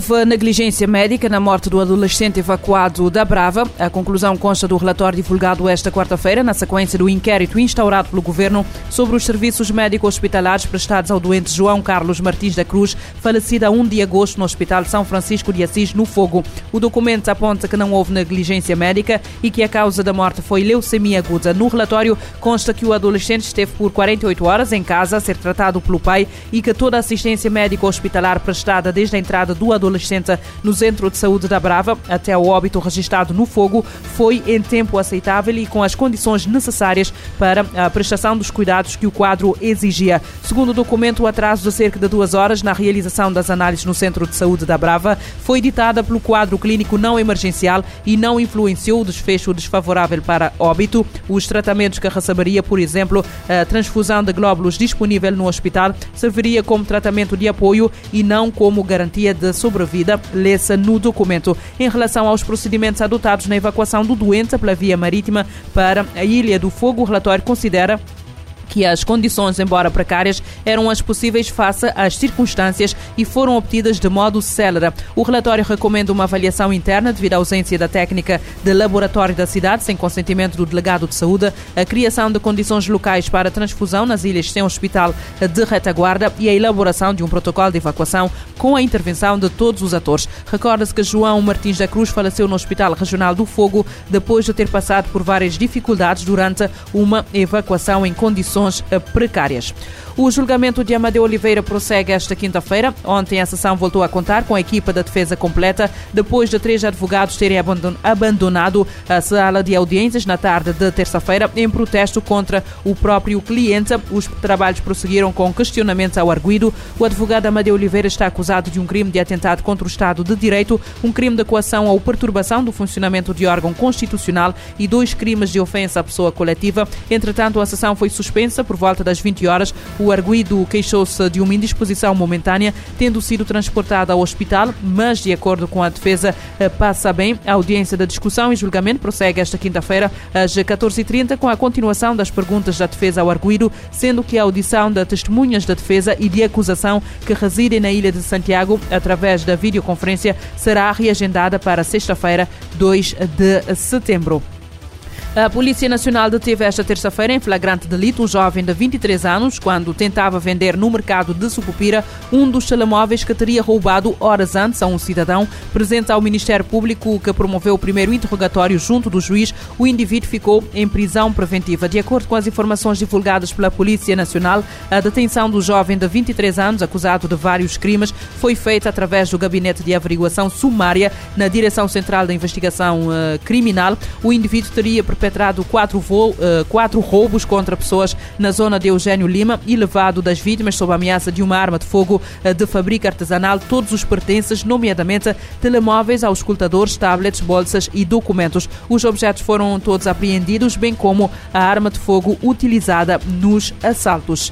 Houve negligência médica na morte do adolescente evacuado da Brava. A conclusão consta do relatório divulgado esta quarta-feira, na sequência do inquérito instaurado pelo governo sobre os serviços médico-hospitalares prestados ao doente João Carlos Martins da Cruz, falecido a 1 de agosto no Hospital São Francisco de Assis, no Fogo. O documento aponta que não houve negligência médica e que a causa da morte foi leucemia aguda. No relatório consta que o adolescente esteve por 48 horas em casa a ser tratado pelo pai e que toda a assistência médico-hospitalar prestada desde a entrada do adolescente no Centro de Saúde da Brava até o óbito registrado no fogo foi em tempo aceitável e com as condições necessárias para a prestação dos cuidados que o quadro exigia. Segundo o documento, o atraso de cerca de duas horas na realização das análises no Centro de Saúde da Brava foi ditada pelo quadro clínico não emergencial e não influenciou o desfecho desfavorável para óbito. Os tratamentos que receberia, por exemplo, a transfusão de glóbulos disponível no hospital, serviria como tratamento de apoio e não como garantia de sobrevida, lê-se no documento. Em relação aos procedimentos adotados na evacuação do doente pela via marítima para a Ilha do Fogo, o relatório considera que as condições, embora precárias, eram as possíveis face às circunstâncias e foram obtidas de modo célere. O relatório recomenda uma avaliação interna devido à ausência da técnica de laboratório da cidade, sem consentimento do delegado de saúde, a criação de condições locais para transfusão nas ilhas sem hospital de retaguarda e a elaboração de um protocolo de evacuação com a intervenção de todos os atores. Recorda-se que João Martins da Cruz faleceu no Hospital Regional do Fogo depois de ter passado por várias dificuldades durante uma evacuação em condições condições eh, precárias. O julgamento de Amadeu Oliveira prossegue esta quinta-feira. Ontem a sessão voltou a contar com a equipa da defesa completa, depois de três advogados terem abandonado a sala de audiências na tarde de terça-feira em protesto contra o próprio cliente. Os trabalhos prosseguiram com questionamentos ao arguído. O advogado Amadeu Oliveira está acusado de um crime de atentado contra o Estado de Direito, um crime de coação ou perturbação do funcionamento de órgão constitucional e dois crimes de ofensa à pessoa coletiva. Entretanto, a sessão foi suspensa por volta das 20 horas. O o arguído queixou-se de uma indisposição momentânea, tendo sido transportado ao hospital, mas, de acordo com a defesa, eh, passa bem. A audiência da discussão e julgamento prossegue esta quinta-feira, às 14h30, com a continuação das perguntas da defesa ao arguído, sendo que a audição de testemunhas da defesa e de acusação que residem na Ilha de Santiago, através da videoconferência, será reagendada para sexta-feira, 2 de setembro. A Polícia Nacional deteve esta terça-feira em flagrante delito um jovem de 23 anos quando tentava vender no mercado de Sucupira um dos telemóveis que teria roubado horas antes a um cidadão. Presente ao Ministério Público que promoveu o primeiro interrogatório junto do juiz, o indivíduo ficou em prisão preventiva. De acordo com as informações divulgadas pela Polícia Nacional, a detenção do jovem de 23 anos, acusado de vários crimes, foi feita através do Gabinete de Averiguação Sumária na Direção Central da Investigação uh, Criminal. O indivíduo teria perpetrado quatro, vo, uh, quatro roubos contra pessoas na zona de Eugênio Lima e levado das vítimas sob ameaça de uma arma de fogo uh, de fabrica artesanal todos os pertences, nomeadamente telemóveis, auscultadores, tablets, bolsas e documentos. Os objetos foram todos apreendidos, bem como a arma de fogo utilizada nos assaltos.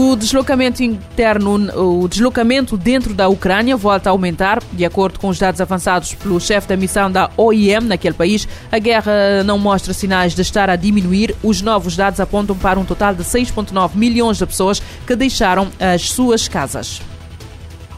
O deslocamento interno, o deslocamento dentro da Ucrânia volta a aumentar, de acordo com os dados avançados pelo chefe da missão da OIM naquele país. A guerra não mostra sinais de estar a diminuir. Os novos dados apontam para um total de 6,9 milhões de pessoas que deixaram as suas casas.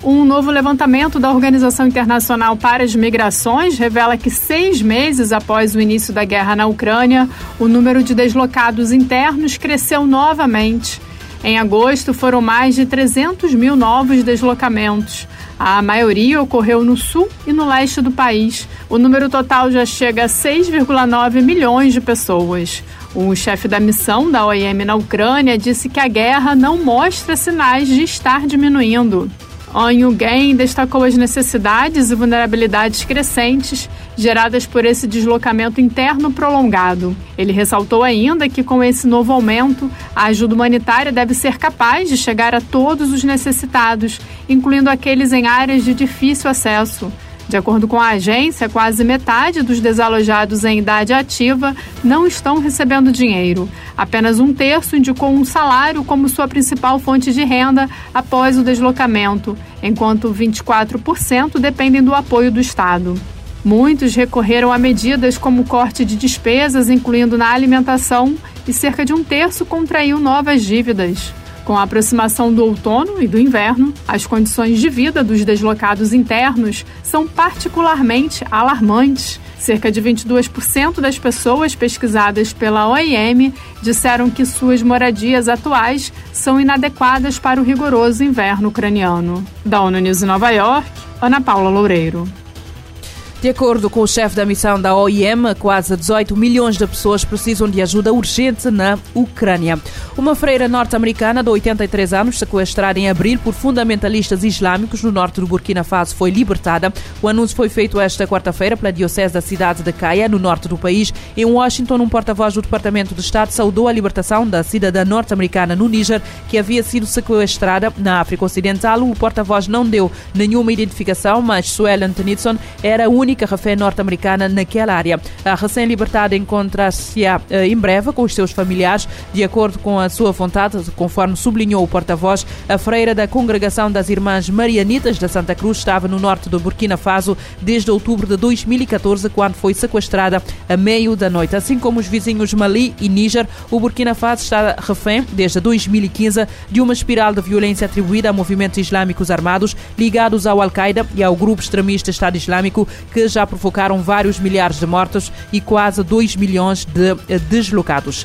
Um novo levantamento da Organização Internacional para as Migrações revela que seis meses após o início da guerra na Ucrânia, o número de deslocados internos cresceu novamente. Em agosto, foram mais de 300 mil novos deslocamentos. A maioria ocorreu no sul e no leste do país. O número total já chega a 6,9 milhões de pessoas. O chefe da missão da OIM na Ucrânia disse que a guerra não mostra sinais de estar diminuindo. Onyugen destacou as necessidades e vulnerabilidades crescentes geradas por esse deslocamento interno prolongado. Ele ressaltou ainda que, com esse novo aumento, a ajuda humanitária deve ser capaz de chegar a todos os necessitados, incluindo aqueles em áreas de difícil acesso. De acordo com a agência, quase metade dos desalojados em idade ativa não estão recebendo dinheiro. Apenas um terço indicou um salário como sua principal fonte de renda após o deslocamento, enquanto 24% dependem do apoio do Estado. Muitos recorreram a medidas como corte de despesas, incluindo na alimentação, e cerca de um terço contraiu novas dívidas. Com a aproximação do outono e do inverno, as condições de vida dos deslocados internos são particularmente alarmantes. Cerca de 22% das pessoas pesquisadas pela OIM disseram que suas moradias atuais são inadequadas para o rigoroso inverno ucraniano. Da ONU News em Nova York, Ana Paula Loureiro. De acordo com o chefe da missão da OIM, quase 18 milhões de pessoas precisam de ajuda urgente na Ucrânia. Uma freira norte-americana de 83 anos, sequestrada em abril por fundamentalistas islâmicos no norte do Burkina Faso, foi libertada. O anúncio foi feito esta quarta-feira pela Diocese da cidade de Caia, no norte do país. Em Washington, um porta-voz do Departamento de Estado saudou a libertação da cidadã norte-americana no Níger, que havia sido sequestrada na África Ocidental. O porta-voz não deu nenhuma identificação, mas Suelen Tennyson era única única refém norte-americana naquela área. A recém-libertada encontra-se eh, em breve com os seus familiares, de acordo com a sua vontade, conforme sublinhou o porta-voz. A freira da Congregação das Irmãs Marianitas da Santa Cruz estava no norte do Burkina Faso desde outubro de 2014, quando foi sequestrada a meio da noite. Assim como os vizinhos Mali e Níger, o Burkina Faso está refém, desde 2015, de uma espiral de violência atribuída a movimentos islâmicos armados ligados ao Al-Qaeda e ao grupo extremista Estado Islâmico, que que já provocaram vários milhares de mortos e quase 2 milhões de eh, deslocados.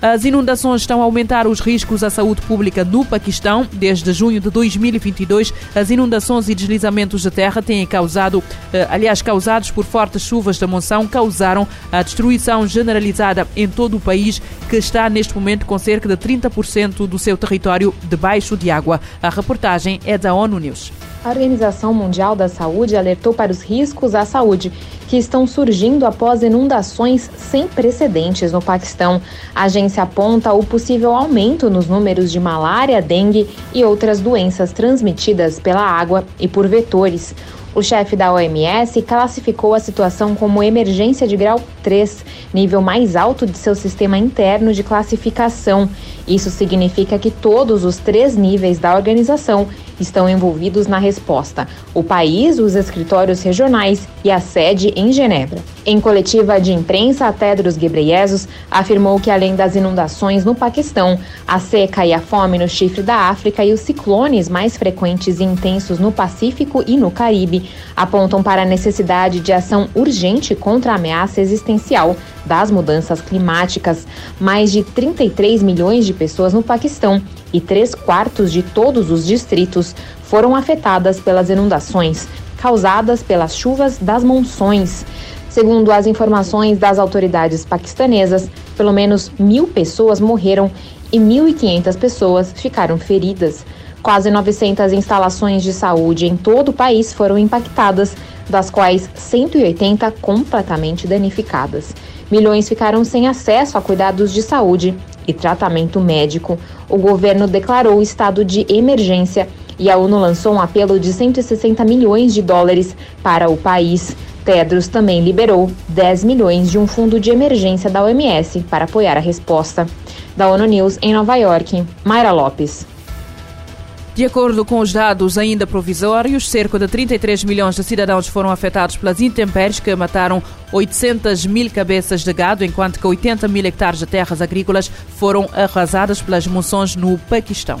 As inundações estão a aumentar os riscos à saúde pública no Paquistão. Desde junho de 2022, as inundações e deslizamentos de terra têm causado, eh, aliás, causados por fortes chuvas da monção, causaram a destruição generalizada em todo o país, que está neste momento com cerca de 30% do seu território debaixo de água. A reportagem é da ONU News. A Organização Mundial da Saúde alertou para os riscos à saúde que estão surgindo após inundações sem precedentes no Paquistão. A agência aponta o possível aumento nos números de malária, dengue e outras doenças transmitidas pela água e por vetores. O chefe da OMS classificou a situação como emergência de grau 3, nível mais alto de seu sistema interno de classificação. Isso significa que todos os três níveis da organização estão envolvidos na resposta: o país, os escritórios regionais e a sede em Genebra. Em coletiva de imprensa, a Tedros Ghebreyesus afirmou que além das inundações no Paquistão, a seca e a fome no chifre da África e os ciclones mais frequentes e intensos no Pacífico e no Caribe apontam para a necessidade de ação urgente contra a ameaça existencial das mudanças climáticas. Mais de 33 milhões de pessoas no Paquistão e três quartos de todos os distritos foram afetadas pelas inundações causadas pelas chuvas das monções. Segundo as informações das autoridades paquistanesas, pelo menos mil pessoas morreram e 1.500 pessoas ficaram feridas. Quase 900 instalações de saúde em todo o país foram impactadas, das quais 180 completamente danificadas. Milhões ficaram sem acesso a cuidados de saúde e tratamento médico. O governo declarou estado de emergência e a ONU lançou um apelo de 160 milhões de dólares para o país. Tedros também liberou 10 milhões de um fundo de emergência da OMS para apoiar a resposta. Da ONU News em Nova York, Mayra Lopes. De acordo com os dados ainda provisórios, cerca de 33 milhões de cidadãos foram afetados pelas intempéries que mataram 800 mil cabeças de gado, enquanto que 80 mil hectares de terras agrícolas foram arrasadas pelas monções no Paquistão.